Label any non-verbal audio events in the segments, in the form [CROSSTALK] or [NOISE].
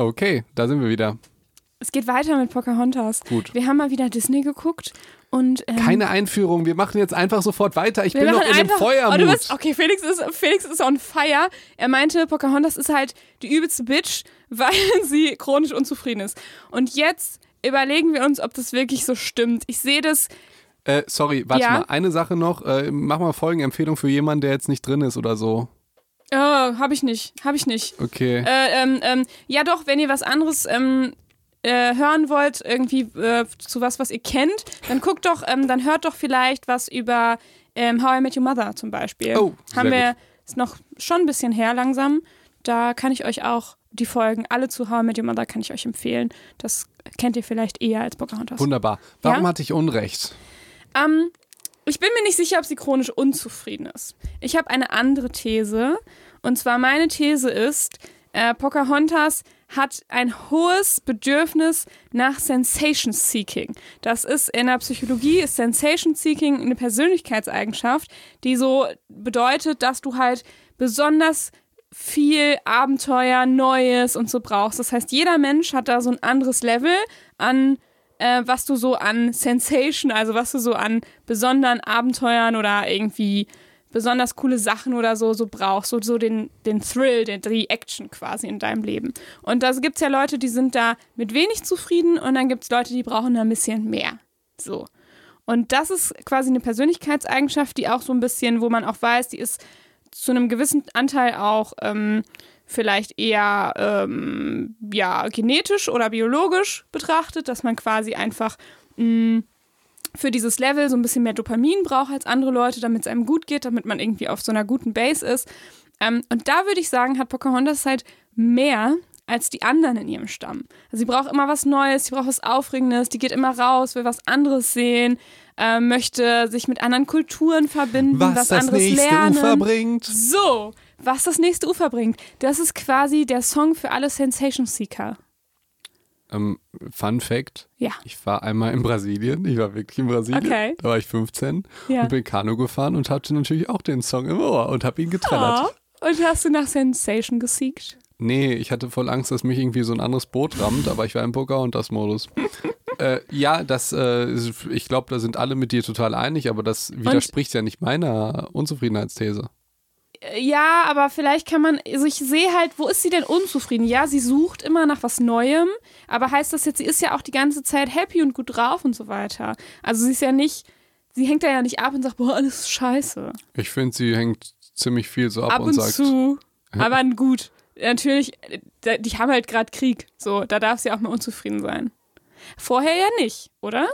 Okay, da sind wir wieder. Es geht weiter mit Pocahontas. Gut. Wir haben mal wieder Disney geguckt und ähm, Keine Einführung, wir machen jetzt einfach sofort weiter. Ich bin noch in dem einfach- Feuermut. Oh, du bist, okay, Felix ist, Felix ist on fire. Er meinte, Pocahontas ist halt die übelste Bitch, [LAUGHS] weil sie chronisch unzufrieden ist. Und jetzt überlegen wir uns, ob das wirklich so stimmt. Ich sehe das, Äh, sorry, warte Ja? mal. Eine Sache noch. Äh, mach mal Folgenempfehlung für jemanden, der jetzt nicht drin ist oder so. Oh, habe ich nicht, habe ich nicht. Okay. Äh, ähm, ähm, ja doch, wenn ihr was anderes ähm, äh, hören wollt, irgendwie äh, zu was, was ihr kennt, dann guckt doch, ähm, dann hört doch vielleicht was über ähm, How I Met Your Mother zum Beispiel. Oh, Haben wir, ist noch schon ein bisschen her langsam. Da kann ich euch auch die Folgen, alle zu How I Met Your Mother kann ich euch empfehlen. Das kennt ihr vielleicht eher als Pocahontas. Wunderbar. Warum Ja? hatte ich Unrecht? Ähm, ich bin mir nicht sicher, ob sie chronisch unzufrieden ist. Ich habe eine andere These. Und zwar meine These ist, äh, Pocahontas hat ein hohes Bedürfnis nach Sensation Seeking. Das ist in der Psychologie ist Sensation Seeking eine Persönlichkeitseigenschaft, die so bedeutet, dass du halt besonders viel Abenteuer, Neues und so brauchst. Das heißt, jeder Mensch hat da so ein anderes Level an äh, was du so an Sensation, also was du so an besonderen Abenteuern oder irgendwie besonders coole Sachen oder so, so brauchst, so, so den, den Thrill, den, die Action quasi in deinem Leben. Und da gibt es ja Leute, die sind da mit wenig zufrieden und dann gibt es Leute, die brauchen da ein bisschen mehr. So. Und das ist quasi eine Persönlichkeitseigenschaft, die auch so ein bisschen, wo man auch weiß, die ist zu einem gewissen Anteil auch ähm, vielleicht eher ähm, ja, genetisch oder biologisch betrachtet, dass man quasi einfach mh, für dieses Level so ein bisschen mehr Dopamin braucht als andere Leute, damit es einem gut geht, damit man irgendwie auf so einer guten Base ist. Ähm, und da würde ich sagen, hat Pocahontas halt mehr als die anderen in ihrem Stamm. Also sie braucht immer was Neues, sie braucht was Aufregendes, die geht immer raus, will was anderes sehen, äh, möchte sich mit anderen Kulturen verbinden, was, Was anderes lernen. Ufer bringt. So, was das nächste Ufer bringt. Das ist quasi der Song für alle Sensation Seeker. Ähm, Fun Fact: Ja. Ich war einmal in Brasilien. Ich war wirklich in Brasilien. Okay. Da war ich 15 Ja. und bin Kanu gefahren und hatte natürlich auch den Song im Ohr und habe ihn getrellert. Oh. Und hast du nach Sensation gesiegt? Nee, ich hatte voll Angst, dass mich irgendwie so ein anderes Boot rammt, aber ich war im Pocahontas-Modus. [LAUGHS] äh, ja, das, äh, ich glaube, da sind alle mit dir total einig, aber das widerspricht ja nicht meiner Unzufriedenheitsthese. Ja, aber vielleicht kann man, also ich sehe halt, wo ist sie denn unzufrieden? Ja, sie sucht immer nach was Neuem, aber heißt das jetzt, sie ist ja auch die ganze Zeit happy und gut drauf und so weiter. Also sie ist ja nicht, sie hängt da ja nicht ab und sagt, boah, alles ist scheiße. Ich finde, sie hängt ziemlich viel so ab, ab und und sagt, zu. Aber gut, natürlich, äh, die haben halt gerade Krieg. So, da darf sie auch mal unzufrieden sein. Vorher ja nicht, oder?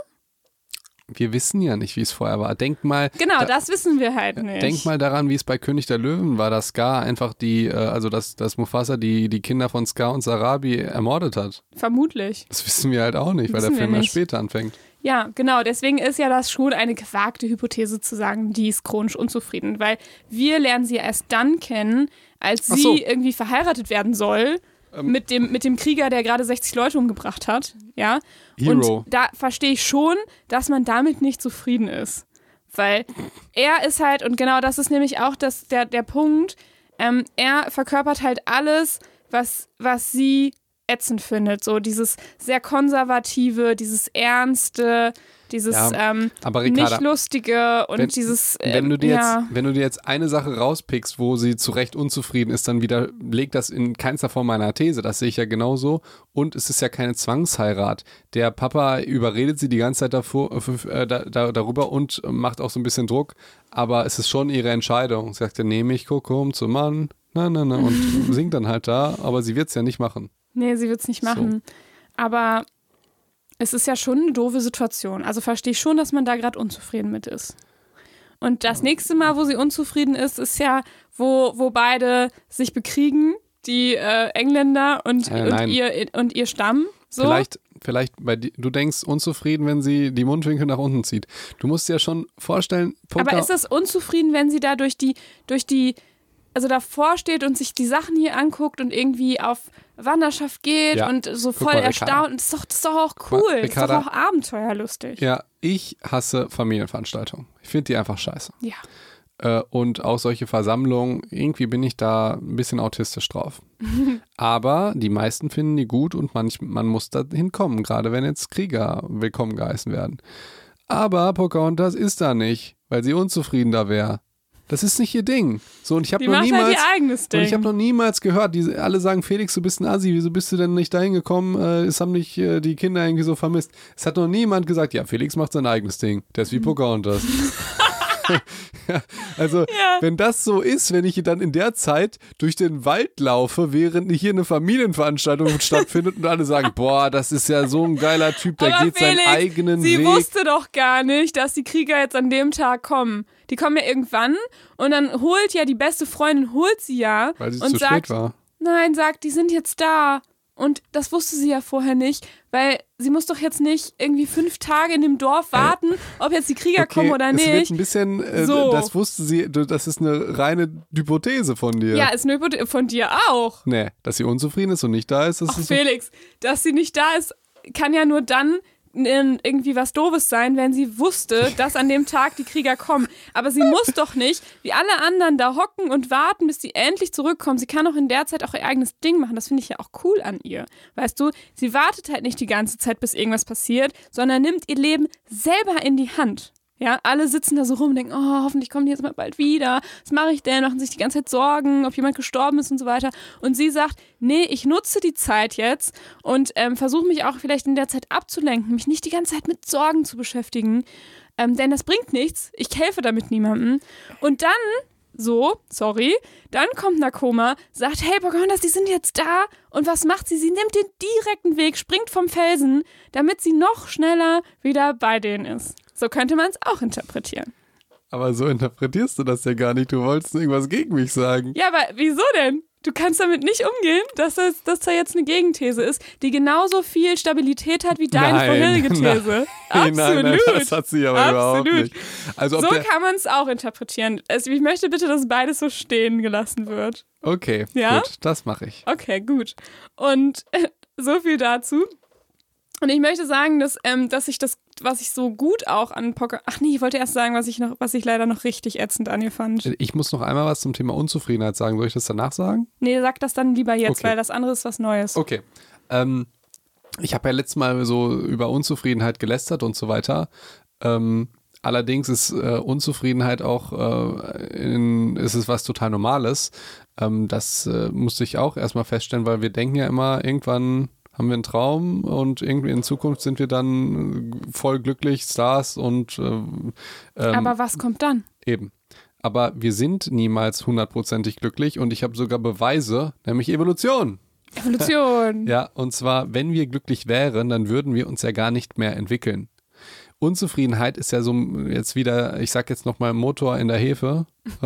Wir wissen ja nicht, wie es vorher war. Denk mal, Genau, Da- das wissen wir halt nicht. Denk mal daran, wie es bei König der Löwen war, dass Scar einfach die, äh, also dass, dass Mufasa die, die Kinder von Scar und Sarabi ermordet hat. Vermutlich. Das wissen wir halt auch nicht, weil der Wissen Film ja später anfängt. Ja, genau. Deswegen ist ja das schon eine gewagte Hypothese zu sagen, die ist chronisch unzufrieden, weil wir lernen sie ja erst dann kennen, als Ach sie so. irgendwie verheiratet werden soll Ähm. mit, dem, mit dem Krieger, der gerade 60 Leute umgebracht hat. Ja. Hero. Und da verstehe ich schon, dass man damit nicht zufrieden ist. Weil er ist halt, und genau das ist nämlich auch das, der, der Punkt, ähm, er verkörpert halt alles, was, was sie ätzend findet. So dieses sehr konservative, dieses ernste, dieses Ja, ähm, nicht lustige und wenn- dieses. wenn ähm, du, dir jetzt, ja, wenn du dir jetzt eine Sache rauspickst, wo sie zu Recht unzufrieden ist, dann widerlegt das in keinster Form meiner These. Das sehe ich ja genauso. Und es ist ja keine Zwangsheirat. Der Papa überredet sie die ganze Zeit davor, äh, da, da, darüber und macht auch so ein bisschen Druck. Aber es ist schon ihre Entscheidung. Sie sagt ja, nehme ich Kokum zum Mann. Na, na, na, und [LAUGHS] singt dann halt da, aber sie wird es ja nicht machen. nee, sie wird es nicht machen. Aber es ist ja schon eine doofe Situation. Also verstehe ich schon, dass man da gerade unzufrieden mit ist. Und das nächste Mal, wo sie unzufrieden ist, ist ja, wo, wo beide sich bekriegen, die äh, Engländer und, Äh, und, ihr, und ihr Stamm. So. Vielleicht, vielleicht bei di- du denkst unzufrieden, wenn sie die Mundwinkel nach unten zieht. Du musst dir ja schon vorstellen, Poker, Aber ist das unzufrieden, wenn sie da durch die, durch die, also davor steht und sich die Sachen hier anguckt und irgendwie auf Wanderschaft geht Ja. und so voll mal, erstaunt? Das ist, doch, das ist doch auch mal, cool. Das ist doch auch abenteuerlustig. Ja, ich hasse Familienveranstaltungen. Ich finde die einfach scheiße. Ja. Äh, und auch solche Versammlungen, irgendwie bin ich da ein bisschen autistisch drauf. [LAUGHS] Aber die meisten finden die gut und manch, man muss da hinkommen, gerade wenn jetzt Krieger willkommen geheißen werden. Aber Pocahontas ist da nicht, weil sie unzufrieden da wäre. Das ist nicht ihr Ding. So, und ich habe noch niemals. halt ihr eigenes Und ich habe Ding. noch niemals gehört, die alle sagen, Felix, du bist ein Assi, wieso bist du denn nicht dahin gekommen? Äh, es haben dich äh, die Kinder irgendwie so vermisst. Es hat noch niemand gesagt, ja, Felix macht sein eigenes Ding. Der ist wie [LAUGHS] Pocahontas. Also, Ja. wenn das so ist, wenn ich dann in der Zeit durch den Wald laufe, während hier eine Familienveranstaltung [LAUGHS] stattfindet und alle sagen, boah, das ist ja so ein geiler Typ, der Aber geht Felix, seinen eigenen sie Weg. wusste doch gar nicht, dass die Krieger jetzt an dem Tag kommen. Die kommen ja irgendwann und dann holt ja die beste Freundin, holt sie ja weil sie und zu sagt, spät war. nein, sagt, die sind jetzt da. Und das wusste sie ja vorher nicht, weil sie muss doch jetzt nicht irgendwie fünf Tage in dem Dorf warten, ob jetzt die Krieger kommen oder Es wird nicht. ein bisschen, äh, So. das wusste sie, das ist eine reine Hypothese von dir. Ja, ist eine Hypothese von dir auch. Nee, dass sie unzufrieden ist und nicht da ist, das Ach, ist Felix, dass sie nicht da ist, kann ja nur dann irgendwie was Doofes sein, wenn sie wusste, dass an dem Tag die Krieger kommen. Aber sie muss doch nicht, wie alle anderen, da hocken und warten, bis sie endlich zurückkommen. Sie kann auch in der Zeit auch ihr eigenes Ding machen. Das finde ich ja auch cool an ihr. Weißt du, sie wartet halt nicht die ganze Zeit, bis irgendwas passiert, sondern nimmt ihr Leben selber in die Hand. Ja, alle sitzen da so rum und denken, oh, hoffentlich kommen die jetzt mal bald wieder. Was mache ich denn? Machen sich die ganze Zeit Sorgen, ob jemand gestorben ist und so weiter. Und sie sagt, nee, ich nutze die Zeit jetzt und ähm, versuche mich auch vielleicht in der Zeit abzulenken, mich nicht die ganze Zeit mit Sorgen zu beschäftigen. Ähm, denn das bringt nichts. Ich helfe damit niemandem. Und dann, so, sorry, dann kommt Nakoma, sagt, hey Pocahontas, die sind jetzt da. Und was macht sie? Sie nimmt den direkten Weg, springt vom Felsen, damit sie noch schneller wieder bei denen ist. So könnte man es auch interpretieren. Aber so interpretierst du das ja gar nicht. Du wolltest irgendwas gegen mich sagen. Ja, aber wieso denn? Du kannst damit nicht umgehen, dass das, dass da jetzt eine Gegenthese ist, die genauso viel Stabilität hat wie deine Nein, vorherige [LAUGHS] These. [LAUGHS] Nein, Absolut. nein, das hat sie aber überhaupt Absolut. nicht. Also so kann man es auch interpretieren. Also ich möchte bitte, dass beides so stehen gelassen wird. okay, Ja? gut, das mache ich. Okay, gut. Und [LAUGHS] so viel dazu. Und ich möchte sagen, dass, ähm, dass ich das, was ich so gut auch an Poker. Ach nee, ich wollte erst sagen, was ich noch, was ich leider noch richtig ätzend an ihr fand. Ich muss noch einmal was zum Thema Unzufriedenheit sagen. Soll ich das danach sagen? Nee, sag das dann lieber jetzt, Okay. weil das andere ist was Neues. Okay. Ähm, ich habe ja letztes Mal so über Unzufriedenheit gelästert und so weiter. Ähm, allerdings ist äh, Unzufriedenheit auch, äh, in, ist es was total Normales. Ähm, das äh, musste ich auch erstmal feststellen, weil wir denken ja immer, irgendwann haben wir einen Traum und irgendwie in Zukunft sind wir dann voll glücklich, Stars und äh, ähm, Aber was kommt dann? Eben. Aber wir sind niemals hundertprozentig glücklich und ich habe sogar Beweise, nämlich Evolution. Evolution. [LAUGHS] Ja, und zwar, wenn wir glücklich wären, dann würden wir uns ja gar nicht mehr entwickeln. Unzufriedenheit ist ja so jetzt wieder, ich sag jetzt nochmal Motor in der Hefe. [LAUGHS]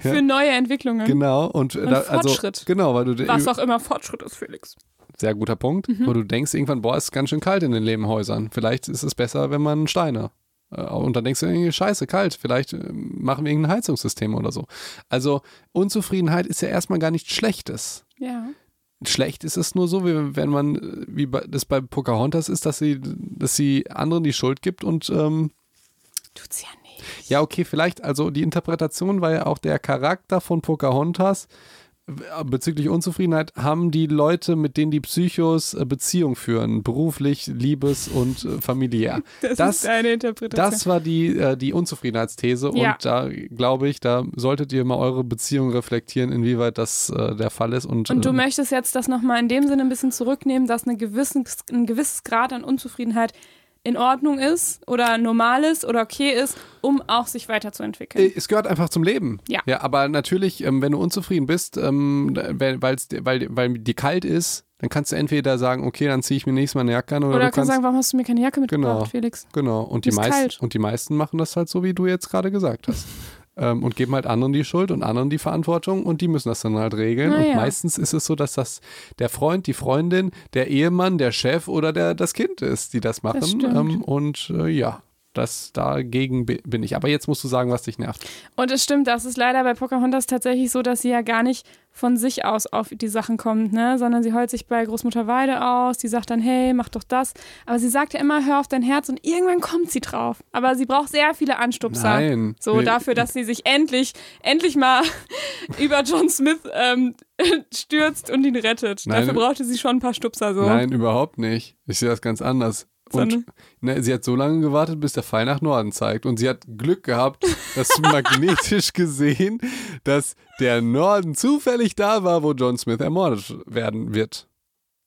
Für neue Entwicklungen. Genau. Und, da, also, Fortschritt. Genau, weil du Was auch immer Fortschritt ist, Felix. sehr guter Punkt. Mhm. Wo du denkst irgendwann, boah, ist ganz schön kalt in den Lehmhäusern. Vielleicht ist es besser, wenn man Steine. äh, Und dann denkst du irgendwie, scheiße, kalt. Vielleicht äh, machen wir irgendein Heizungssystem oder so. Also Unzufriedenheit ist ja erstmal gar nichts Schlechtes. Ja. Schlecht ist es nur so, wie wenn man, wie bei, das bei Pocahontas ist, dass sie, dass sie anderen die Schuld gibt und ähm, Tut's ja nicht. ja, okay, vielleicht, also die Interpretation war ja auch der Charakter von Pocahontas bezüglich Unzufriedenheit haben die Leute, mit denen die Psychos äh, Beziehung führen, beruflich, liebes und äh, familiär. Das, [LAUGHS] Das- ist deine Interpretation. Das war die, äh, die Unzufriedenheitsthese Ja. und da glaube ich, da solltet ihr mal eure Beziehung reflektieren, inwieweit das äh, der Fall ist. Und, Und du äh, möchtest jetzt das nochmal in dem Sinne ein bisschen zurücknehmen, dass eine gewissen, ein gewisses Grad an Unzufriedenheit in Ordnung ist oder normal ist oder okay ist, um auch sich weiterzuentwickeln. Es gehört einfach zum Leben. Ja. Ja, aber natürlich, ähm, wenn du unzufrieden bist, ähm, weil, weil, weil dir kalt ist, dann kannst du entweder sagen, okay, dann ziehe ich mir nächstes Mal eine Jacke an oder, Oder du kannst sagen, warum hast du mir keine Jacke mitgebracht, Genau. Felix? Genau, und die, Ist meisten, kalt. und die meisten machen das halt so, wie du jetzt gerade gesagt hast. [LAUGHS] ähm, und geben halt anderen die Schuld und anderen die Verantwortung und die müssen das dann halt regeln. Na und meistens ist es so, dass das der Freund, die Freundin, der Ehemann, der Chef oder der, das Kind ist, die das machen. stimmt. ähm, und äh, ja, Das dagegen bi- bin ich. Aber jetzt musst du sagen, was dich nervt. Und es stimmt, das ist leider bei Pocahontas tatsächlich so, dass sie ja gar nicht von sich aus auf die Sachen kommt, ne? sondern sie heult sich bei Großmutter Weide aus, die sagt dann, hey, mach doch das. Aber sie sagt ja immer, hör auf dein Herz und irgendwann kommt sie drauf. Aber sie braucht sehr viele Anstupser. Nein. So Wir- dafür, dass sie sich endlich, endlich mal [LAUGHS] über John Smith ähm, [LAUGHS] stürzt und ihn rettet. Nein. Dafür brauchte sie schon ein paar Stupser so. Nein, überhaupt nicht. Ich sehe das ganz anders. Und ne, sie hat so lange gewartet, bis der Pfeil nach Norden zeigt. Und sie hat Glück gehabt, dass [LAUGHS] magnetisch gesehen, dass der Norden zufällig da war, wo John Smith ermordet werden wird.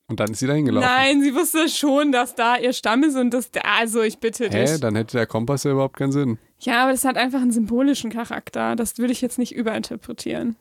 Und dann ist sie dahin gelaufen. Nein, sie wusste schon, dass da ihr Stamm ist und das, also ich bitte Hä? dich. Dann hätte der Kompass ja überhaupt keinen Sinn. Ja, aber das hat einfach einen symbolischen Charakter. Das würde ich jetzt nicht überinterpretieren.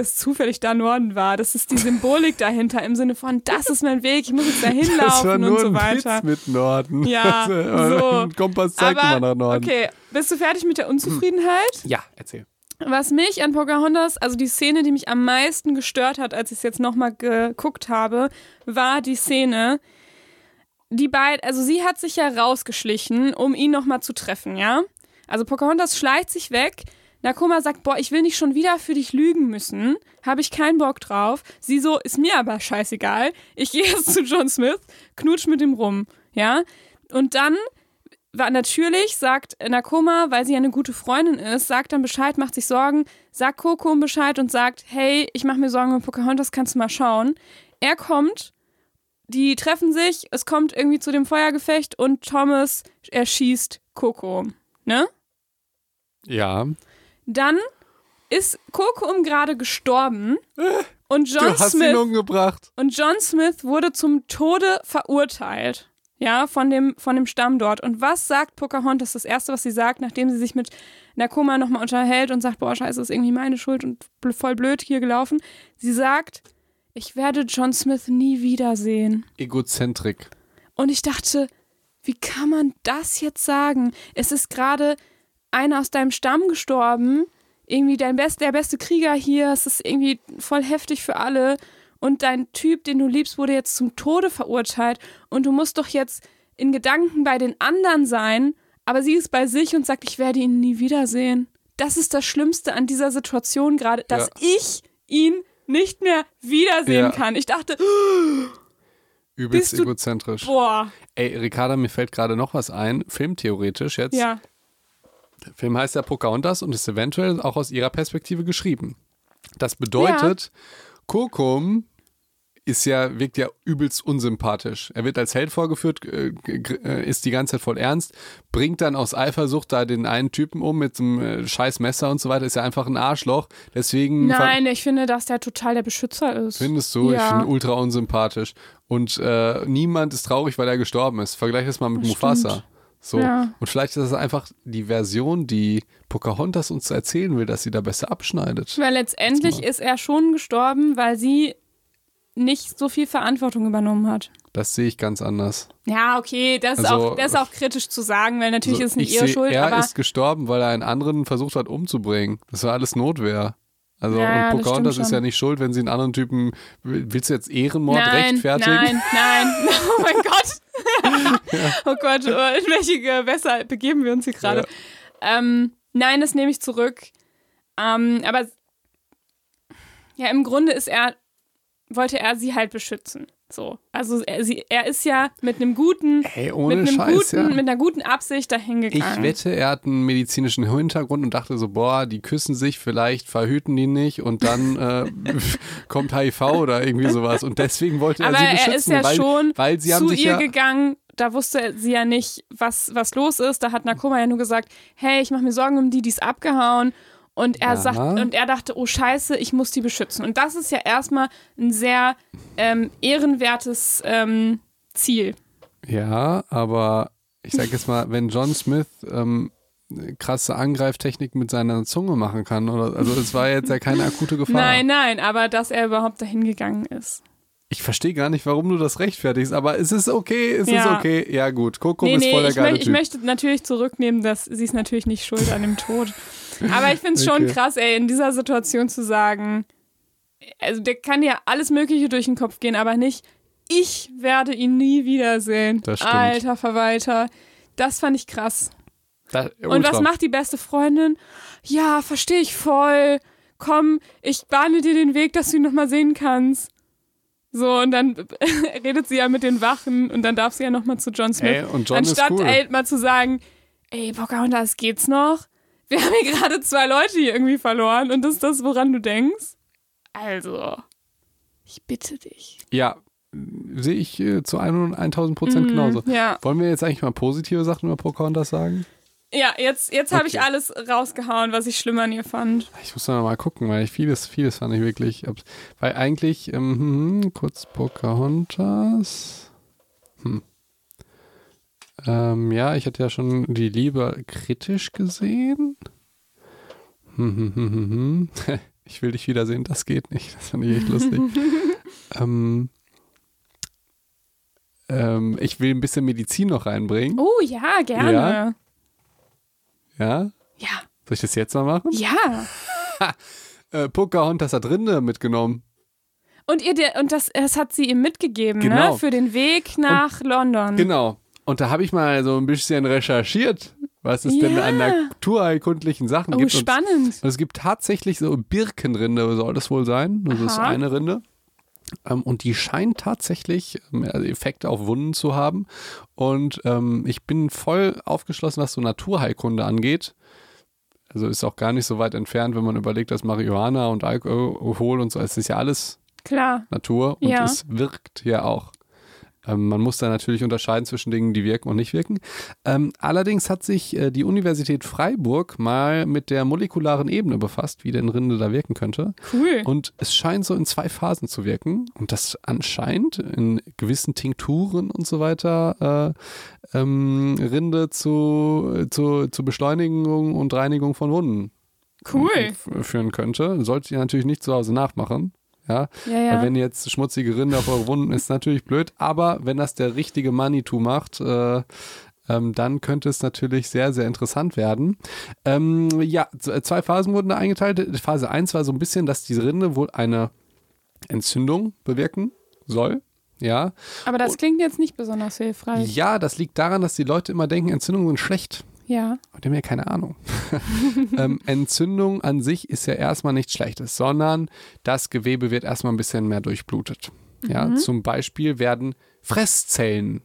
Das zufällig da Norden war. Das ist die Symbolik dahinter im Sinne von, das ist mein Weg, ich muss jetzt dahin Das war laufen nur und so ein weiter. Witz mit Norden. Ja, [LAUGHS] Also, so. Kompass zeigt Aber, immer nach Norden. okay, bist du fertig mit der Unzufriedenheit? Ja, erzähl. Was mich an Pocahontas, also die Szene, die mich am meisten gestört hat, als ich es jetzt nochmal geguckt habe, war die Szene, die beiden, also sie hat sich ja rausgeschlichen, um ihn nochmal zu treffen, ja? Also Pocahontas schleicht sich weg. Nakoma sagt, boah, ich will nicht schon wieder für dich lügen müssen. Habe ich keinen Bock drauf. Sie so, ist mir aber scheißegal. Ich [LAUGHS] gehe jetzt zu John Smith, knutsch mit ihm rum, ja? Und dann war natürlich, sagt Nakoma, weil sie ja eine gute Freundin ist, sagt dann Bescheid, macht sich Sorgen, sagt Coco Bescheid und sagt, hey, ich mache mir Sorgen um Pocahontas, kannst du mal schauen. Er kommt, die treffen sich, es kommt irgendwie zu dem Feuergefecht und Thomas erschießt Coco, ne? Ja. Dann ist Coco gerade gestorben und John du hast ihn Smith umgebracht. und John Smith wurde zum Tode verurteilt. Ja, von dem, von dem Stamm dort. Und was sagt Pocahontas? Das Erste, was sie sagt, nachdem sie sich mit Nakoma nochmal unterhält und sagt, boah, scheiße, das ist irgendwie meine Schuld und voll blöd hier gelaufen. Sie sagt, ich werde John Smith nie wiedersehen. Egozentrik. Und ich dachte, wie kann man das jetzt sagen? Es ist gerade einer aus deinem Stamm gestorben, irgendwie dein best, der beste Krieger hier, es ist irgendwie voll heftig für alle und dein Typ, den du liebst, wurde jetzt zum Tode verurteilt und du musst doch jetzt in Gedanken bei den anderen sein, aber sie ist bei sich und sagt, ich werde ihn nie wiedersehen. Das ist das Schlimmste an dieser Situation gerade, dass Ja. ich ihn nicht mehr wiedersehen Ja. kann. Ich dachte, Übelst egozentrisch. boah, Ey, Ricarda, mir fällt gerade noch was ein. Filmtheoretisch jetzt. ja. Der Film heißt ja Pocahontas und ist eventuell auch aus ihrer Perspektive geschrieben. Das bedeutet, Kokum ist ja, wirkt ja übelst unsympathisch. Er wird als Held vorgeführt, äh, äh, ist die ganze Zeit voll ernst, bringt dann aus Eifersucht da den einen Typen um mit einem äh, scheiß Messer und so weiter, ist ja einfach ein Arschloch. Deswegen Nein, ich finde, dass der total der Beschützer ist. Findest du? Ich Ja. finde ihn ultra unsympathisch. Und äh, niemand ist traurig, weil er gestorben ist. Vergleich das mal mit Das Mufasa. stimmt. So. Ja. Und vielleicht ist das einfach die Version, die Pocahontas uns erzählen will, dass sie da besser abschneidet. Weil letztendlich ist er schon gestorben, weil sie nicht so viel Verantwortung übernommen hat. Das sehe ich ganz anders. Ja, okay, das ist, Also- auch, das ist auch kritisch zu sagen, weil natürlich Also, ist es nicht ich ihre sehe, Schuld, er ist gestorben, weil er einen anderen versucht hat umzubringen. Das war alles Notwehr. Also Ja, und Pocahontas ist ja nicht schuld, wenn sie einen anderen Typen. Willst du jetzt Ehrenmord nein, rechtfertigen? nein, nein. [LAUGHS] Oh mein Gott. [LAUGHS] [LAUGHS] Oh Gott, oh, in welche Gewässer begeben wir uns hier gerade? Ähm, nein, das nehme ich zurück. Ähm, aber ja, im Grunde ist er, wollte er sie halt beschützen. So. Also er, sie, er ist ja mit einem guten, ohne mit einem Scheiß, guten, ja. mit einer guten Absicht dahin Ich gegangen. wette, er hat einen medizinischen Hintergrund und dachte so, boah, die küssen sich, vielleicht verhüten die nicht und dann äh, [LAUGHS] kommt HIV oder irgendwie sowas. Und deswegen wollte er Aber sie er beschützen, ist ja weil, schon weil sie haben zu sich ihr ja gegangen. Da wusste sie ja nicht, was, was los ist. Da hat Nakoma ja nur gesagt, hey, ich mache mir Sorgen um die, die ist abgehauen. Und er Ja. sagt, und er dachte, oh Scheiße, ich muss die beschützen. Und das ist ja erstmal ein sehr ähm, ehrenwertes ähm, Ziel. Ja, aber ich sag jetzt mal, wenn John Smith ähm, krasse Angreiftechnik mit seiner Zunge machen kann, oder also es war jetzt ja keine akute Gefahr. Nein, nein, aber dass er überhaupt dahin gegangen ist. Ich verstehe gar nicht, warum du das rechtfertigst, aber es ist okay, es Ja. ist okay. Ja gut, Coco Nee, ist voll nee, der ich, geile ich Typ. möchte natürlich zurücknehmen, dass sie ist natürlich nicht schuld an dem Tod. Aber ich finde es schon Okay. krass, ey, in dieser Situation zu sagen, also der kann ja alles Mögliche durch den Kopf gehen, aber nicht, ich werde ihn nie wiedersehen. Das stimmt. Alter Verwalter. Das fand ich krass. Da, Und was macht die beste Freundin? Ja, verstehe ich voll. Komm, ich bahne dir den Weg, dass du ihn nochmal sehen kannst. So, und dann [LAUGHS] redet sie ja mit den Wachen und dann darf sie ja nochmal zu John Smith. Ey, und John Anstatt ist cool. ey, mal zu sagen, ey, Pocahontas, geht's noch? Wir haben hier gerade zwei Leute hier irgendwie verloren und das ist das, woran du denkst? Also, ich bitte dich. Ja, sehe ich äh, zu 100 1000 Prozent genauso. Mhm, Ja, Wollen wir jetzt eigentlich mal positive Sachen über Pocahontas sagen? ja jetzt, jetzt habe ich Okay. alles rausgehauen, was ich schlimm an ihr fand. Ich muss noch mal gucken, weil ich vieles, vieles fand ich wirklich. Weil eigentlich, ähm, hm, hm, kurz Pocahontas. Hm. Ähm, ja, ich hatte ja schon die Liebe kritisch gesehen. Hm, hm, hm. [LAUGHS] Ich will dich wiedersehen, das geht nicht. Das fand ich echt lustig. [LAUGHS] ähm, ähm, ich will ein bisschen Medizin noch reinbringen. Oh ja, gerne. Ja? Ja? Ja. Soll ich das jetzt mal machen? Ja. [LAUGHS] Äh, Pocahontas hat Rinde mitgenommen. Und ihr und das, das hat sie ihm mitgegeben, Genau. ne? Für den Weg nach London. Genau. Und da habe ich mal so ein bisschen recherchiert, was es denn Ja. an naturheilkundlichen Sachen Oh, gibt. Und, spannend. und es gibt tatsächlich so Birkenrinde, soll das wohl sein. Das ist Aha. eine Rinde. Ähm, und die scheint tatsächlich also Effekte auf Wunden zu haben. Und ähm, ich bin voll aufgeschlossen, was so Naturheilkunde angeht. Also ist auch gar nicht so weit entfernt, wenn man überlegt, dass Marihuana und Alkohol und so, es ist ja alles Klar. Natur und Ja. es wirkt ja auch. Ähm, man muss da natürlich unterscheiden zwischen Dingen, die wirken und nicht wirken. Ähm, allerdings hat sich äh, die Universität Freiburg mal mit der molekularen Ebene befasst, wie denn Rinde da wirken könnte. Cool. Und es scheint so in zwei Phasen zu wirken. Und das anscheinend in gewissen Tinkturen und so weiter äh, ähm, Rinde zu, zu, zu Beschleunigung und Reinigung von Wunden Cool. f- führen könnte. Solltet ihr natürlich nicht zu Hause nachmachen. Ja, Ja, ja. wenn jetzt schmutzige Rinde auf eure Wunden ist natürlich blöd, aber wenn das der richtige Manitou macht, äh, ähm, dann könnte es natürlich sehr, sehr interessant werden. Ähm, ja, z- zwei Phasen wurden da eingeteilt. Phase 1 war so ein bisschen, dass die Rinde wohl eine Entzündung bewirken soll. Ja. Aber das klingt jetzt nicht besonders hilfreich. ja, das liegt daran, dass die Leute immer denken, Entzündungen sind schlecht. Ja. Aber die haben ja keine Ahnung. [LAUGHS] ähm, Entzündung an sich ist ja erstmal nichts Schlechtes, sondern das Gewebe wird erstmal ein bisschen mehr durchblutet. Ja, zum Beispiel werden Fresszellen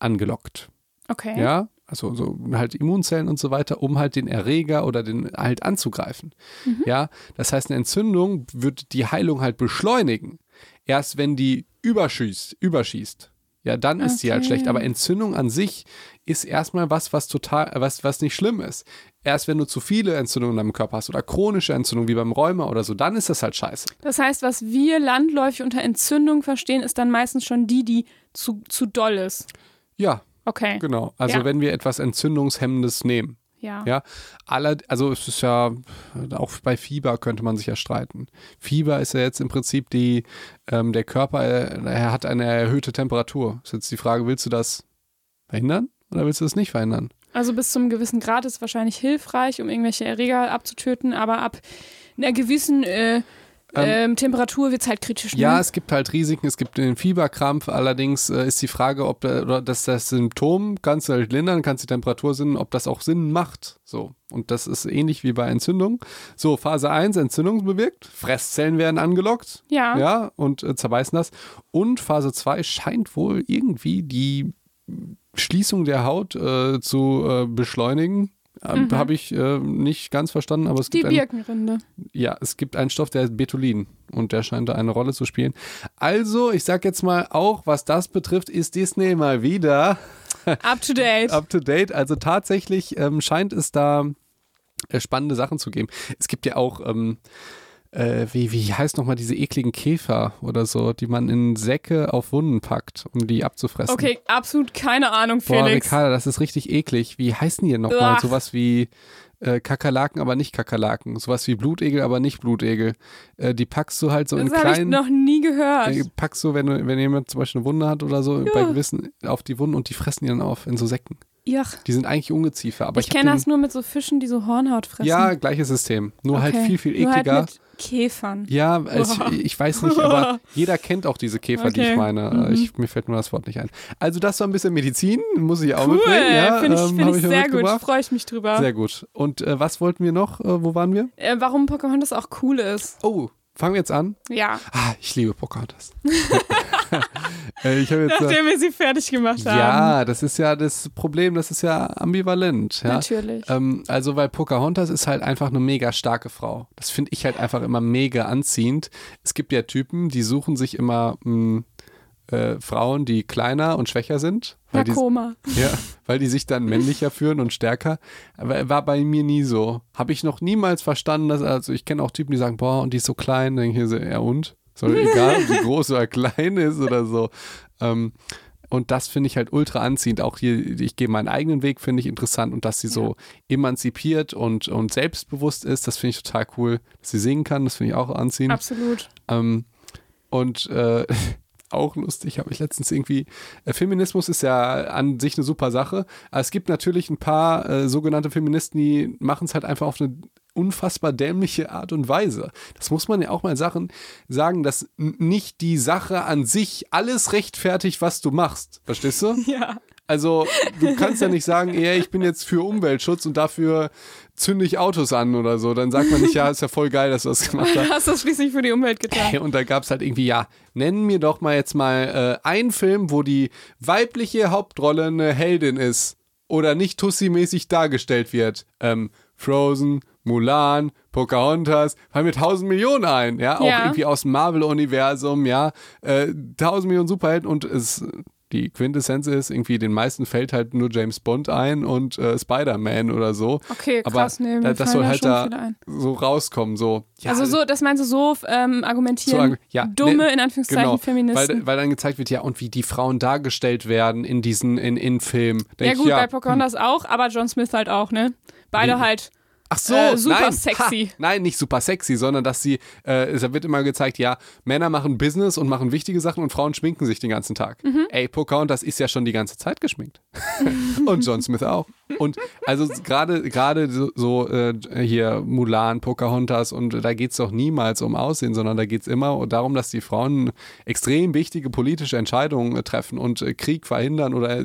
angelockt. Okay. Ja, also so halt Immunzellen und so weiter, um halt den Erreger oder den halt anzugreifen. Ja, das heißt, eine Entzündung wird die Heilung halt beschleunigen. Erst wenn die überschießt, überschießt, ja, dann ist sie halt Okay. schlecht. Aber Entzündung an sich ist erstmal was, was total, was, was nicht schlimm ist. Erst wenn du zu viele Entzündungen in deinem Körper hast oder chronische Entzündungen wie beim Rheuma oder so, dann ist das halt scheiße. Das heißt, was wir landläufig unter Entzündung verstehen, ist dann meistens schon die, die zu, zu doll ist. Ja, Okay. genau. Also Ja. wenn wir etwas Entzündungshemmendes nehmen. Ja. Ja, aller, also es ist ja, auch bei Fieber könnte man sich ja streiten. Fieber ist ja jetzt im Prinzip die, ähm, der Körper, äh, er hat eine erhöhte Temperatur. Ist jetzt die Frage, willst du das verhindern oder willst du das nicht verhindern? Also bis zum gewissen Grad ist es wahrscheinlich hilfreich, um irgendwelche Erreger abzutöten, aber ab einer gewissen äh, ähm, Temperatur wird es halt kritisch. Ne? Ja, es gibt halt Risiken, es gibt den Fieberkrampf, allerdings äh, ist die Frage, ob da, oder dass das Symptom kannst du halt lindern, kannst die Temperatur sinnen, ob das auch Sinn macht. So. Und das ist ähnlich wie bei Entzündung. So, Phase 1, Entzündung bewirkt, Fresszellen werden angelockt. Ja. Ja, und äh, zerbeißen das. Und Phase 2 scheint wohl irgendwie die Schließung der Haut äh, zu äh, beschleunigen. Ähm, Habe ich äh, nicht ganz verstanden, aber es Mhm. Die gibt ein, Birkenrinde. ja, es gibt einen Stoff, der ist Betulin und der scheint da eine Rolle zu spielen. Also, ich sag jetzt mal auch, was das betrifft, ist Disney mal wieder [LAUGHS] Up to date. up to date. Also tatsächlich ähm, scheint es da äh, spannende Sachen zu geben. Es gibt ja auch, ähm, äh, wie, wie heißt nochmal diese ekligen Käfer oder so, die man in Säcke auf Wunden packt, um die abzufressen. Okay, absolut keine Ahnung, Boah, Felix. Ricarda, das ist richtig eklig. Wie heißen die denn nochmal? Sowas wie äh, Kakerlaken, aber nicht Kakerlaken. Sowas wie Blutegel, aber nicht Blutegel. Äh, die packst du halt so in das habe ich kleinen. noch nie gehört. äh, packst du, wenn, wenn jemand zum Beispiel eine Wunde hat oder so, bei gewissen auf die Wunden und die fressen die dann auf in so Säcken. Ach, Die sind eigentlich Ungeziefer, aber ich ich, kenne das nur mit so Fischen, die so Hornhaut fressen. Ja, gleiches System. Nur halt Okay. viel, viel Nur halt ekliger. Käfern. Ja, es, ich weiß nicht, aber [LAUGHS] jeder kennt auch diese Käfer, die ich Okay. meine. Mhm. Ich, mir fällt nur das Wort nicht ein. Also das war ein bisschen Medizin, muss ich auch Cool, mitbringen. Ja, finde ich, ähm, find ich sehr gut. Freue ich mich drüber. Sehr gut. Und äh, was wollten wir noch? Äh, wo waren wir? Äh, warum Pocahontas auch cool ist. Oh, fangen wir jetzt an. Ja, Ah, ich liebe Pocahontas. [LAUGHS] ich jetzt. Nachdem wir sie fertig gemacht haben. ja, das ist ja das Problem, das ist ja ambivalent. Ja? Natürlich. Ähm, also, weil Pocahontas ist halt einfach eine mega starke Frau. Das finde ich halt einfach immer mega anziehend. Es gibt ja Typen, die suchen sich immer mh, äh, Frauen, die kleiner und schwächer sind. Weil die, Nakoma. [LAUGHS] ja, weil die sich dann männlicher fühlen und stärker. Aber war bei mir nie so. Habe ich noch niemals verstanden, dass, also ich kenne auch Typen, die sagen, boah, und die ist so klein, dann denke ich ja und? Doch egal, ob sie groß oder klein ist oder so. Ähm, und das finde ich halt ultra anziehend. Auch hier, ich gehe meinen eigenen Weg, finde ich interessant. Und dass sie so emanzipiert und, und selbstbewusst ist, das finde ich total cool. Dass sie singen kann, das finde ich auch anziehend. Absolut. Ähm, und äh, [LAUGHS] auch lustig, habe ich letztens irgendwie. Äh, Feminismus ist ja an sich eine super Sache. Aber es gibt natürlich ein paar äh, sogenannte Feministen, die machen es halt einfach auf eine unfassbar dämliche Art und Weise. Das muss man ja auch mal Sachen sagen, dass nicht die Sache an sich alles rechtfertigt, was du machst. Verstehst du? [LAUGHS] Ja. Also, du kannst ja nicht sagen, ey, ich bin jetzt für Umweltschutz und dafür zünde ich Autos an oder so. Dann sagt man nicht, ja, ist ja voll geil, dass du das gemacht [LAUGHS] hast. Du hast das schließlich für die Umwelt getan. Und da gab es halt irgendwie, ja, nennen mir doch mal jetzt mal äh, einen Film, wo die weibliche Hauptrolle eine Heldin ist oder nicht Tussi-mäßig dargestellt wird. Ähm, Frozen, Mulan, Pocahontas, fallen mir tausend Millionen ein, ja, auch Ja. irgendwie aus dem Marvel-Universum, ja, äh, tausend Millionen Superhelden und es die Quintessenz ist, irgendwie den meisten fällt halt nur James Bond ein und äh, Spider-Man oder so. Okay, Aber krass, nee, mir da, das soll halt da so rauskommen, so. Ja, also so, das meinst du so ähm, argumentieren, So ja, dumme, ne, in Anführungszeichen, Genau, Feministen. weil, weil dann gezeigt wird, ja, und wie die Frauen dargestellt werden in diesen, in, in Filmen. ja gut, ich, bei Pocahontas auch, aber John Smith halt auch, ne? Beide Nee. halt. Ach so, äh, super nein, sexy. Ha, nein, nicht super sexy, sondern dass sie, äh, es wird immer gezeigt, ja, Männer machen Business und machen wichtige Sachen und Frauen schminken sich den ganzen Tag. Mhm. Ey, Pocahontas ist ja schon die ganze Zeit geschminkt. [LAUGHS] und John Smith auch. Und also gerade gerade so, so äh, hier Mulan, Pocahontas und da geht es doch niemals um Aussehen, sondern da geht es immer darum, dass die Frauen extrem wichtige politische Entscheidungen äh, treffen und äh, Krieg verhindern oder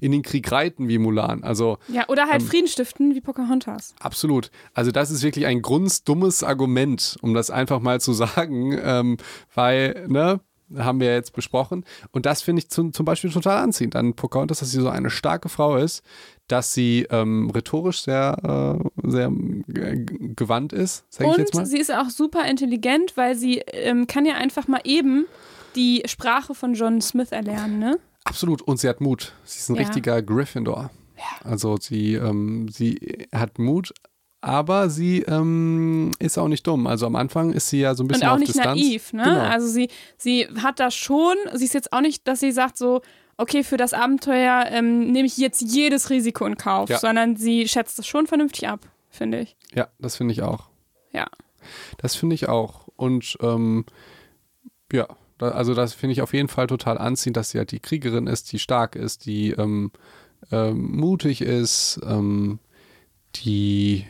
in den Krieg reiten wie Mulan. Also Ja, oder Ähm. halt Frieden stiften wie Pocahontas. Absolut. Also das ist wirklich ein grundsdummes Argument, um das einfach mal zu sagen, ähm, weil, ne, haben wir jetzt besprochen. Und das finde ich zum, zum Beispiel total anziehend an Pocahontas, dass sie so eine starke Frau ist, dass sie ähm, rhetorisch sehr, äh, sehr äh, gewandt ist, sage ich jetzt mal. Und sie ist auch super intelligent, weil sie ähm, kann ja einfach mal eben die Sprache von John Smith erlernen, ne? Absolut. Und sie hat Mut. Sie ist ein Ja. richtiger Gryffindor. Also sie, ähm, sie hat Mut, aber sie ähm, ist auch nicht dumm. Also am Anfang ist sie ja so ein bisschen Und auch auf nicht Distanz. naiv, ne? Genau. Also sie, sie hat da schon, sie ist jetzt auch nicht, dass sie sagt so, okay, für das Abenteuer ähm, nehme ich jetzt jedes Risiko in Kauf, Ja. sondern sie schätzt es schon vernünftig ab, finde ich. Ja, das finde ich auch. Ja. Das finde ich auch. Und ähm, ja, da, also das finde ich auf jeden Fall total anziehend, dass sie halt die Kriegerin ist, die stark ist, die ähm, ähm, mutig ist, ähm, die,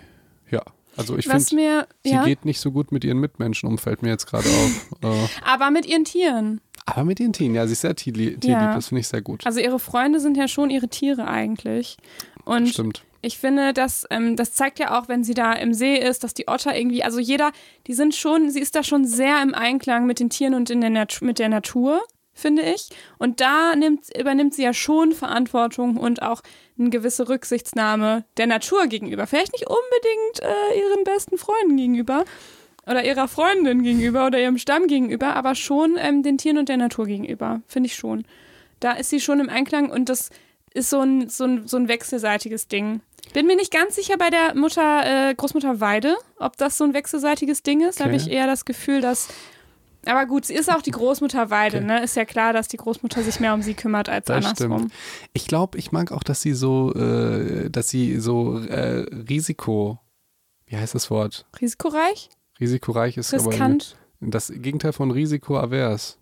ja, also ich finde, sie ja, geht nicht so gut mit ihren Mitmenschen um, fällt mir jetzt gerade auf. [LAUGHS] äh, aber mit ihren Tieren. aber mit ihren Tieren, ja, sie ist sehr tierlieb, tierlieb Ja. das finde ich sehr gut. Also ihre Freunde sind ja schon ihre Tiere eigentlich. Und Stimmt. ich finde, dass, ähm, das zeigt ja auch, wenn sie da im See ist, dass die Otter irgendwie, also jeder, die sind schon, sie ist da schon sehr im Einklang mit den Tieren und in der Nat mit der Natur, finde ich. Und da nimmt, übernimmt sie ja schon Verantwortung und auch eine gewisse Rücksichtsnahme der Natur gegenüber. Vielleicht nicht unbedingt äh, ihren besten Freunden gegenüber oder ihrer Freundin gegenüber oder ihrem Stamm gegenüber, aber schon ähm, den Tieren und der Natur gegenüber, finde ich schon. Da ist sie schon im Einklang und das ist so ein, so ein, so ein wechselseitiges Ding. Bin mir nicht ganz sicher bei der Mutter, äh, Großmutter Weide, ob das so ein wechselseitiges Ding ist. Da habe Okay. ich eher das Gefühl, dass. Aber gut, sie ist auch die Großmutter Weide, Okay. ne? Ist ja klar, dass die Großmutter sich mehr um sie kümmert als Das andersrum. stimmt. Ich glaube, ich mag auch, dass sie so, äh, dass sie so äh, Risiko, wie heißt das Wort? Risikoreich? Risikoreich ist Riskant? aber das Gegenteil von risikoavers.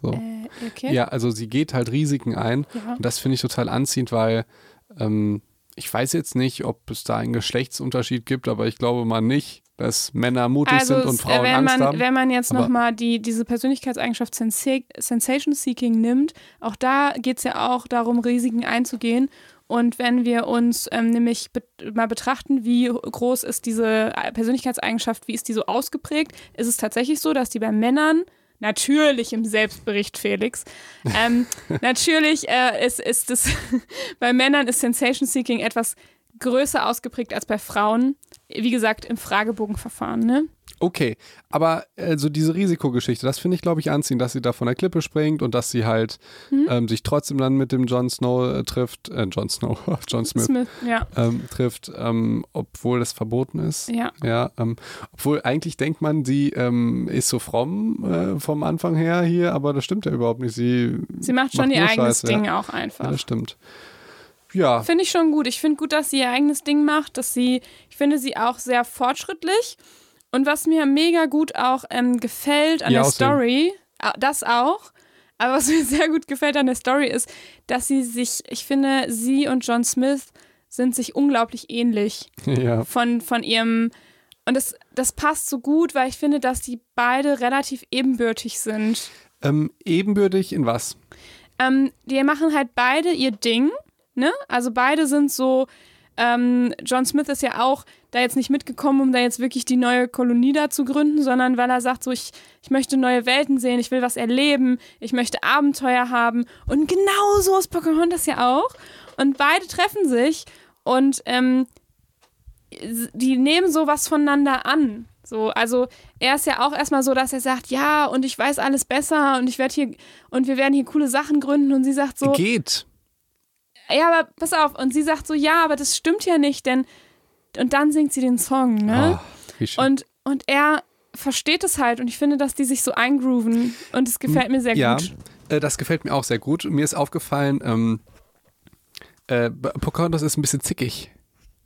So. Äh, okay. Ja, also sie geht halt Risiken ein Ja. und das finde ich total anziehend, weil ähm, ich weiß jetzt nicht, ob es da einen Geschlechtsunterschied gibt, aber ich glaube mal nicht. Dass Männer mutig Also sind und es- Frauen wenn Angst man, haben. wenn man jetzt nochmal die, diese Persönlichkeitseigenschaft Sensa Sensation Seeking nimmt, auch da geht es ja auch darum, Risiken einzugehen. Und wenn wir uns ähm, nämlich be mal betrachten, wie groß ist diese Persönlichkeitseigenschaft, wie ist die so ausgeprägt, ist es tatsächlich so, dass die bei Männern Natürlich im Selbstbericht, Felix. Ähm, [LAUGHS] natürlich äh, ist, ist es [LAUGHS] bei Männern ist Sensation Seeking etwas größer ausgeprägt als bei Frauen. Wie gesagt, im Fragebogenverfahren, ne? Okay, aber also diese Risikogeschichte, das finde ich, glaube ich, anziehend, dass sie da von der Klippe springt und dass sie halt Mhm. ähm, sich trotzdem dann mit dem Jon Snow äh, trifft, äh, Jon Snow, [LAUGHS] Jon Smith, Smith, ja. ähm, trifft, ähm, obwohl das verboten ist. Ja. Ja, ähm, obwohl eigentlich denkt man, sie ähm, ist so fromm äh, vom Anfang her hier, aber das stimmt ja überhaupt nicht. Sie, Sie macht schon ihr nur eigenes Scheiße, Ding Ja. auch ja, einfach. das stimmt. Ja, Finde ich schon gut. Ich finde gut, dass sie ihr eigenes Ding macht, dass sie, ich finde sie auch sehr fortschrittlich. Und was mir mega gut auch ähm, gefällt an Ihr der. Story, äh, das auch, aber was [LAUGHS] mir sehr gut gefällt an der Story ist, dass sie sich, ich finde, sie und John Smith sind sich unglaublich ähnlich [LAUGHS] ja, von, von ihrem. Und das, das passt so gut, weil ich finde, dass die beide relativ ebenbürtig sind. ähm, ebenbürtig in was? Ähm, die machen halt beide ihr Ding, ne? Also beide sind so, ähm, John Smith ist ja auch da jetzt nicht mitgekommen, um da jetzt wirklich die neue Kolonie da zu gründen, sondern weil er sagt, so ich, ich möchte neue Welten sehen, ich will was erleben, ich möchte Abenteuer haben. Und genau so ist Pocahontas ja auch. Und beide treffen sich und ähm, die nehmen sowas voneinander an. So, also er ist ja auch erstmal so, dass er sagt, ja, und ich weiß alles besser und ich werde hier und wir werden hier coole Sachen gründen und sie sagt so, Geht. Ja, aber pass auf und sie sagt so, ja, aber das stimmt ja nicht, denn und dann singt sie den Song, ne? Ah, wie schön. Und und er versteht es halt und ich finde, dass die sich so eingrooven und es gefällt mir sehr ja, gut. äh, das gefällt mir auch sehr gut. Mir ist aufgefallen, ähm, äh, Pocahontas ist ein bisschen zickig.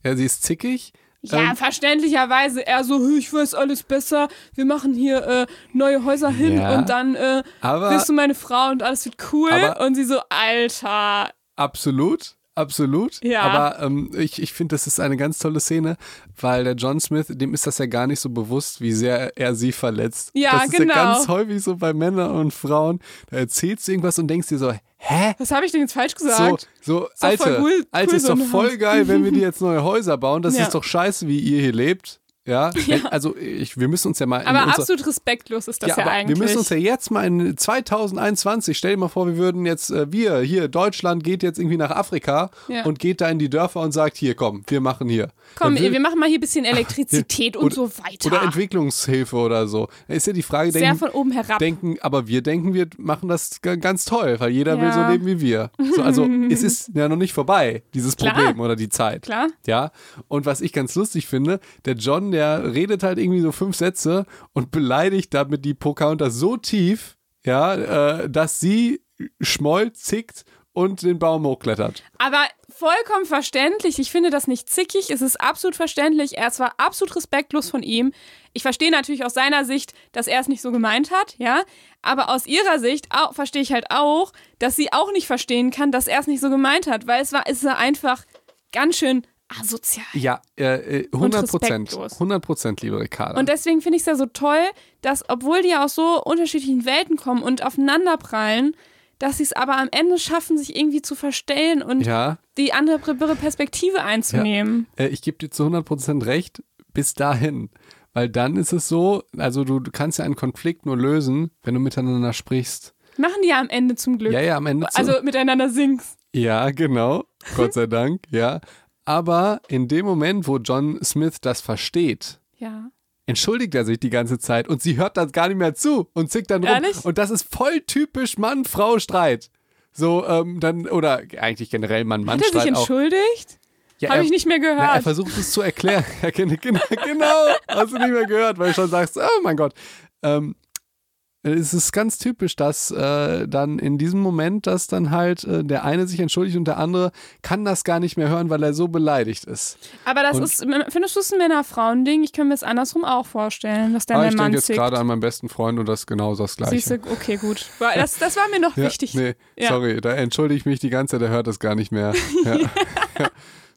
Ja, sie ist zickig. Ja, Ähm, verständlicherweise. Er so, "Hö, ich weiß alles besser. Wir machen hier äh, neue Häuser hin Ja. und dann äh, aber bist du meine Frau und alles wird cool. Aber- und sie so, Alter. Absolut, absolut. Ja. Aber ähm, ich, ich finde, das ist eine ganz tolle Szene, weil der John Smith, dem ist das ja gar nicht so bewusst, wie sehr er sie verletzt. Ja, das ist genau. ja ganz häufig so bei Männern und Frauen. Da erzählst du irgendwas und denkst dir so, hä? Was habe ich denn jetzt falsch So, gesagt? so, voll Alter, cool- Alter, cool, ist so doch voll geil, wenn wir [LAUGHS] dir jetzt neue Häuser bauen. Das Ja. ist doch scheiße, wie ihr hier lebt. Ja, [LAUGHS] also ich, wir müssen uns ja mal in aber unser, absolut respektlos ist das ja, ja, eigentlich. wir müssen uns ja jetzt mal in 2021, stell dir mal vor, wir würden jetzt, äh, wir hier, Deutschland geht jetzt irgendwie nach Afrika Ja. und geht da in die Dörfer und sagt, hier, komm, wir machen hier. Komm, will- wir machen mal hier ein bisschen [LAUGHS] Elektrizität und oder- so weiter. Oder Entwicklungshilfe oder so. Da ist ja die Frage, Sehr denken, von oben herab. denken, aber wir denken, wir machen das ganz toll, weil jeder will so Ja. leben wie wir. So, also [LAUGHS] es ist ja noch nicht vorbei, dieses Klar. Problem oder die Zeit. Klar. Ja, und was ich ganz lustig finde, der John, der redet halt irgendwie so fünf Sätze und beleidigt damit die Pocahontas so tief, ja, äh, dass sie schmollt, zickt und den Baum hochklettert. Aber vollkommen verständlich. Ich finde das nicht zickig. Es ist absolut verständlich. Er ist zwar absolut respektlos von ihm. Ich verstehe natürlich aus seiner Sicht, dass er es nicht so gemeint hat, ja. Aber aus ihrer Sicht auch, verstehe ich halt auch, dass sie auch nicht verstehen kann, dass er es nicht so gemeint hat, weil es war, es war einfach ganz schön asozial. Ja, äh, äh, 100 Prozent. respektlos. 100 Prozent, liebe Ricarda. Und deswegen finde ich es ja so toll, dass, obwohl die aus so unterschiedlichen Welten kommen und aufeinanderprallen, dass sie es aber am Ende schaffen, sich irgendwie zu verstellen und ja, die andere Perspektive einzunehmen. äh, ich gebe dir zu 100 Prozent recht, bis dahin. Weil dann ist es so, also du, du kannst ja einen Konflikt nur lösen, wenn du miteinander sprichst. Machen die ja am Ende zum Glück. Ja, ja, am Ende Also miteinander singst. Ja, genau. [LAUGHS] Gott sei Dank, ja. Aber in dem Moment, wo John Smith das versteht, Ja. entschuldigt er sich die ganze Zeit und sie hört das gar nicht mehr zu und zickt dann rum. Ehrlich? Und das ist voll typisch Mann-Frau-Streit. So, ähm, dann, oder eigentlich generell Hat er sich Mann-Mann-Streit auch. entschuldigt? Ja, Habe ich nicht mehr Na, er gehört. versucht es zu erklären. [LAUGHS] Genau, genau, genau. Hast du nicht mehr gehört, weil du schon sagst, oh mein Gott. Ähm, es ist ganz typisch, dass äh, dann in diesem Moment, dass dann halt äh, der eine sich entschuldigt und der andere kann das gar nicht mehr hören, weil er so beleidigt ist. Aber das und- ist, findest du es ein Männer-Frauen-Ding? Ich kann mir es andersrum auch vorstellen, dass dann Aber der Ah, ich Mann denke jetzt gerade an meinen besten Freund und das ist genau das Gleiche. Siehst du, okay, gut. Das, das war mir noch ja, wichtig. Nee, Ja. sorry, da entschuldige ich mich die ganze Zeit, der hört das gar nicht mehr. [LAUGHS] Ja. [LAUGHS]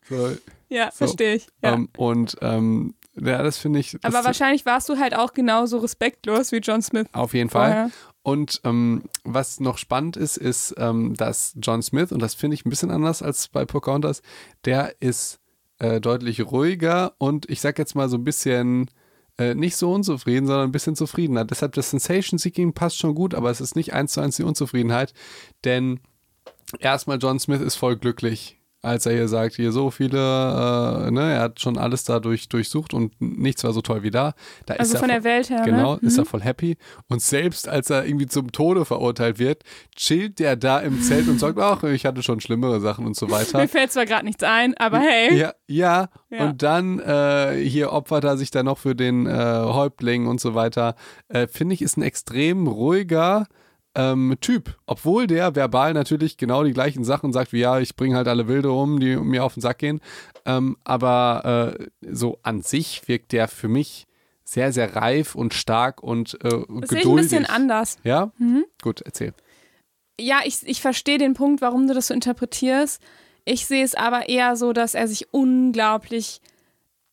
so, Ja, So, verstehe ich. Ja. Ähm, und ähm, Ja, das finde ich. Aber das- wahrscheinlich warst du halt auch genauso respektlos wie John Smith. Auf jeden Fall. vorher. Und ähm, was noch spannend ist, ist, ähm, dass John Smith, und das finde ich ein bisschen anders als bei Pocahontas, der ist äh, deutlich ruhiger und ich sag jetzt mal so ein bisschen äh, nicht so unzufrieden, sondern ein bisschen zufriedener. Deshalb das Sensation Seeking passt schon gut, aber es ist nicht eins zu eins die Unzufriedenheit, denn erstmal John Smith ist voll glücklich, als er hier sagt, hier so viele, äh, ne, er hat schon alles da durch, durchsucht und nichts war so toll wie da. Da Also ist er von der voll- Welt her. Genau, Ne? ist er voll happy. Und selbst als er irgendwie zum Tode verurteilt wird, chillt der da im Zelt und sagt, ach, ich hatte schon schlimmere Sachen und so [LAUGHS] weiter. Mir fällt zwar gerade nichts ein, aber hey. Ja, ja. Ja. und dann äh, hier opfert er sich dann noch für den äh, Häuptling und so weiter. Äh, Finde ich, ist ein extrem ruhiger ähm, Typ. Obwohl der verbal natürlich genau die gleichen Sachen sagt, wie ja, ich bringe halt alle Wilde um, die mir auf den Sack gehen. Ähm, aber äh, so an sich wirkt der für mich sehr, sehr reif und stark und äh, Das sehe ich ein geduldig. bisschen anders. Ja? Mhm. Gut, erzähl. Ja, ich, ich verstehe den Punkt, warum du das so interpretierst. Ich sehe es aber eher so, dass er sich unglaublich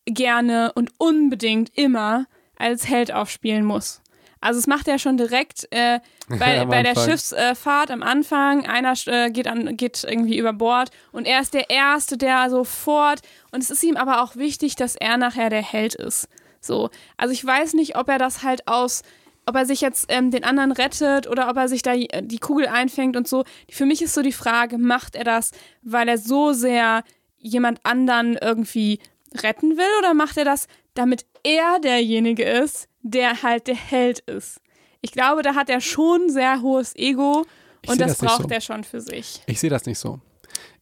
gerne und unbedingt immer als Held aufspielen muss. Also es macht er schon direkt äh, [LAUGHS] bei, bei der. Schiffsfahrt am Anfang. Einer äh, geht, an, geht irgendwie über Bord und er ist der Erste, der sofort. Und es ist ihm aber auch wichtig, dass er nachher der Held ist. So, also ich weiß nicht, ob er das halt aus, ob er sich jetzt ähm, den anderen rettet oder ob er sich da äh, die Kugel einfängt und so. Für mich ist so die Frage, macht er das, weil er so sehr jemand anderen irgendwie retten will oder macht er das, damit er derjenige ist, der halt der Held ist? Ich glaube, da hat er schon ein sehr hohes Ego Ich und das das braucht so. er schon für sich. Ich sehe das nicht so.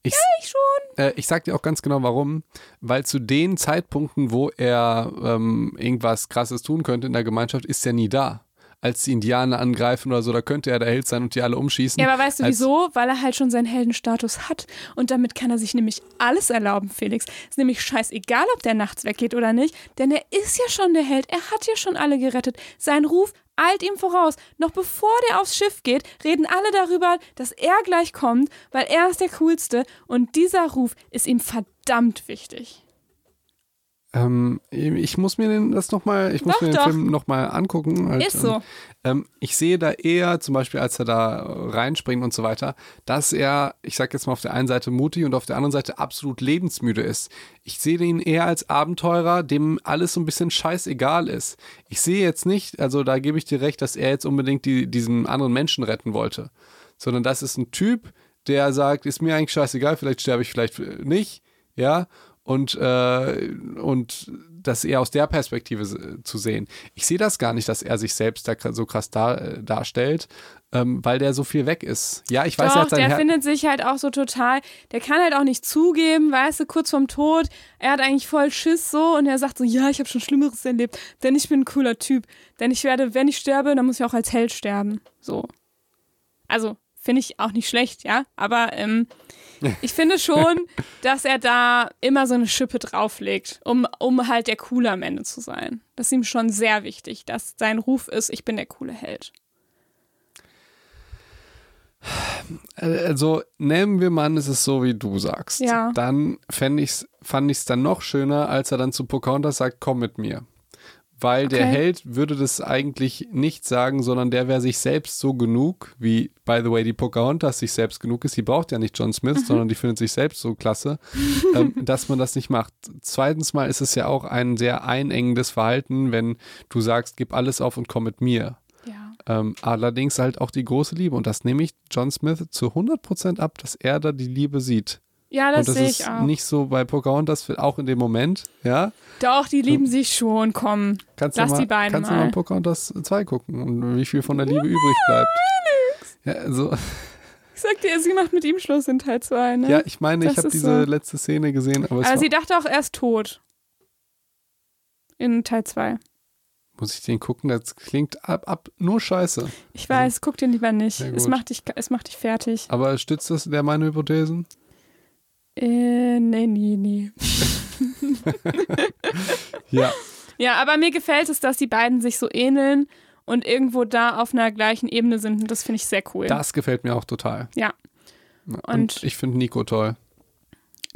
Ich, Ich schon. Äh, ich sag dir auch ganz genau warum. Weil zu den Zeitpunkten, wo er ähm, irgendwas Krasses tun könnte in der Gemeinschaft, ist er nie da. Als die Indianer angreifen oder so, da könnte er der Held sein und die alle umschießen. Ja, aber weißt du wieso? Weil er halt schon seinen Heldenstatus hat. Und damit kann er sich nämlich alles erlauben, Felix. Ist nämlich scheißegal, ob der nachts weggeht oder nicht, denn er ist ja schon der Held. Er hat ja schon alle gerettet. Sein Ruf eilt ihm voraus. Noch bevor der aufs Schiff geht, reden alle darüber, dass er gleich kommt, weil er ist der Coolste. Und dieser Ruf ist ihm verdammt wichtig. Ähm, ich muss mir den, das noch mal, ich muss Doch, mir den doch. Film nochmal angucken. Halt, Ist so. Ähm, ich sehe da eher, zum Beispiel, als er da reinspringt und so weiter, dass er, ich sag jetzt mal auf der einen Seite mutig und auf der anderen Seite absolut lebensmüde ist. Ich sehe ihn eher als Abenteurer, dem alles so ein bisschen scheißegal ist. Ich sehe jetzt nicht, also da gebe ich dir recht, dass er jetzt unbedingt die, diesen anderen Menschen retten wollte, sondern das ist ein Typ, der sagt, ist mir eigentlich scheißegal, vielleicht sterbe ich, vielleicht nicht, ja, und, äh, und das eher aus der Perspektive zu sehen. Ich sehe das gar nicht, dass er sich selbst da so krass dar, äh, darstellt, ähm, weil der so viel weg ist. Ja, ich weiß, er Doch, hat sein der Her findet sich halt auch so total, der kann halt auch nicht zugeben, weißt du, kurz vorm Tod, er hat eigentlich voll Schiss so und er sagt so, ja, ich habe schon Schlimmeres erlebt, denn ich bin ein cooler Typ, denn ich werde, wenn ich sterbe, dann muss ich auch als Held sterben, so. Also, finde ich auch nicht schlecht, ja, aber ähm, ich finde schon, [LAUGHS] dass er da immer so eine Schippe drauflegt, um, um halt der Coole am Ende zu sein. Das ist ihm schon sehr wichtig, dass sein Ruf ist, ich bin der coole Held. Also nehmen wir mal an, es ist so, wie du sagst. Ja. Dann fänd ich's, fand ich es dann noch schöner, als er dann zu Pocahontas sagt, komm mit mir. Weil der Okay. Held würde das eigentlich nicht sagen, sondern der wäre sich selbst so genug, wie, by the way, die Pocahontas sich selbst genug ist. Die braucht ja nicht John Smith, Mhm. sondern die findet sich selbst so klasse, ähm, [LAUGHS] dass man das nicht macht. Zweitens mal ist es ja auch ein sehr einengendes Verhalten, wenn du sagst, gib alles auf und komm mit mir. Ja. Ähm, allerdings halt auch die große Liebe. Und das nehme ich John Smith zu 100% ab, dass er da die Liebe sieht. Ja, das, und das sehe ist ich auch. nicht so bei Pocahontas, auch in dem Moment, ja. Doch, die lieben sich schon, komm. Kannst Lass du mal, die beiden kannst du mal. mal Pocahontas 2 gucken und wie viel von der Liebe übrig bleibt. Ja, also, [LAUGHS] Ich sag dir, sie macht mit ihm Schluss in Teil 2, ne? ja, ich meine, ich Das habe ist diese so. letzte Szene gesehen, aber Aber sie dachte auch, er ist tot. In Teil 2. muss ich den gucken, das klingt ab, ab nur scheiße. Ich weiß, guck den lieber nicht. Es macht, dich, es macht dich fertig. Aber stützt das der meine Hypothesen? Äh, nee, nee, nee. [LAUGHS] Ja. Ja, aber mir gefällt es, dass die beiden sich so ähneln und irgendwo da auf einer gleichen Ebene sind. Und das finde ich sehr cool. Das gefällt mir auch total. Ja. Und, Und- ich finde Nico toll.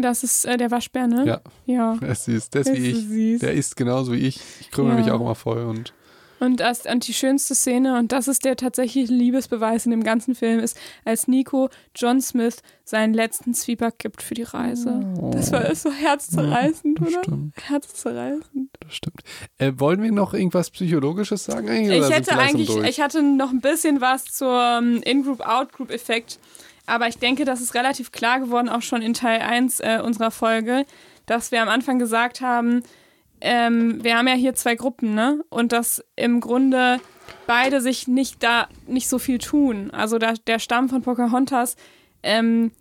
Das ist äh, der Waschbär, ne? Ja. Ja. [LAUGHS] Der ist süß. Der ist Der wie ist so ich. süß. Der ist genauso wie ich. Ich krümmel Ja. mich auch immer voll und Und, das, und die schönste Szene, und das ist der tatsächliche Liebesbeweis in dem ganzen Film, ist, als Nico John Smith seinen letzten Zwieback gibt für die Reise. Das war so herzzerreißend, das oder? stimmt. Herzzerreißend. Das stimmt. Äh, wollen wir noch irgendwas Psychologisches sagen eigentlich? Ich hätte eigentlich, ich hatte noch ein bisschen was zum In-Group, Out-Group-Effekt, aber ich denke, das ist relativ klar geworden, auch schon in Teil 1 äh, unserer Folge, dass wir am Anfang gesagt haben, ähm, wir haben ja hier zwei Gruppen, ne? Und dass im Grunde beide sich nicht da nicht so viel tun. Also da, der Stamm von Pocahontas ähm,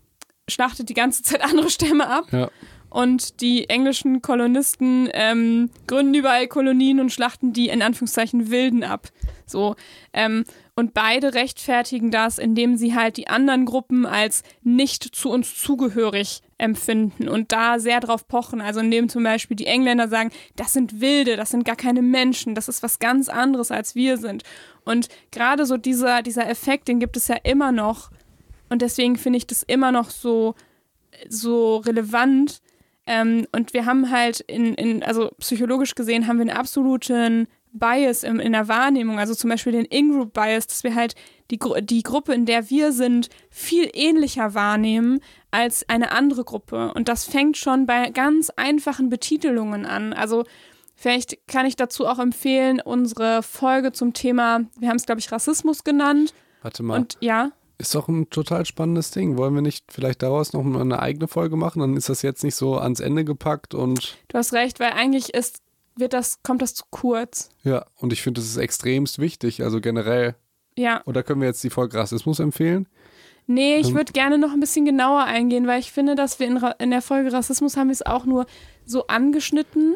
schlachtet die ganze Zeit [LAUGHS] andere Stämme ab. ja. Und die englischen Kolonisten ähm, gründen überall Kolonien und schlachten die in Anführungszeichen Wilden ab. So. Ähm, und beide rechtfertigen das, indem sie halt die anderen Gruppen als nicht zu uns zugehörig empfinden und da sehr drauf pochen. Also indem zum Beispiel die Engländer sagen, das sind Wilde, das sind gar keine Menschen, das ist was ganz anderes als wir sind. Und gerade so dieser, dieser Effekt, den gibt es ja immer noch. Und deswegen finde ich das immer noch so, so relevant. Ähm, und wir haben halt in, in, also psychologisch gesehen haben wir einen absoluten Bias im, in der Wahrnehmung, also zum Beispiel den In-Group-Bias, dass wir halt die, die Gruppe, in der wir sind, viel ähnlicher wahrnehmen als eine andere Gruppe. Und das fängt schon bei ganz einfachen Betitelungen an. Also vielleicht kann ich dazu auch empfehlen, unsere Folge zum Thema, wir haben es, glaube ich, Rassismus genannt. Warte mal. Und ja, Ist doch ein total spannendes Ding. Wollen wir nicht vielleicht daraus noch eine eigene Folge machen? Dann ist das jetzt nicht so ans Ende gepackt und du hast recht, weil eigentlich ist, wird das, kommt das zu kurz. ja, und ich finde, das ist extremst wichtig, also generell. Ja. Oder können wir jetzt die Folge Rassismus empfehlen? Nee, ich Ähm. würde gerne noch ein bisschen genauer eingehen, weil ich finde, dass wir in, Ra in der Folge Rassismus haben wir es auch nur so angeschnitten.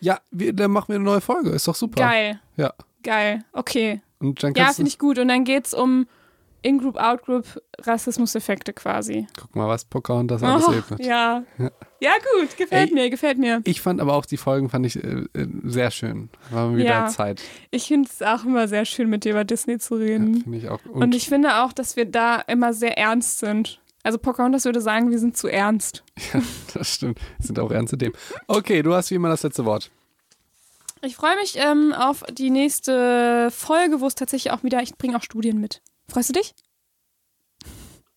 Ja, wir, dann machen wir eine neue Folge. Ist doch super. Geil, Ja. geil, okay. Und dann Ja, finde ich gut. Und dann geht es um In-Group, Out-Group, Rassismuseffekte quasi. guck mal, was Pocahontas alles Oh, ebnet. ja. ja, gut, gefällt Ey. mir, gefällt mir. Ich fand aber auch die Folgen fand ich äh, äh, sehr schön. War wieder Ja. Zeit. Ich finde es auch immer sehr schön, mit dir über Disney zu Ja, reden. finde ich auch. Und, ich finde auch, dass wir da immer sehr ernst sind. Also Pocahontas würde sagen, wir sind zu ernst. [LAUGHS] das stimmt. Das sind auch ernste Themen. Okay, du hast wie immer das letzte Wort. Ich freue mich ähm, auf die nächste Folge, wo es tatsächlich auch wieder, ich bringe auch Studien mit. Freust du dich?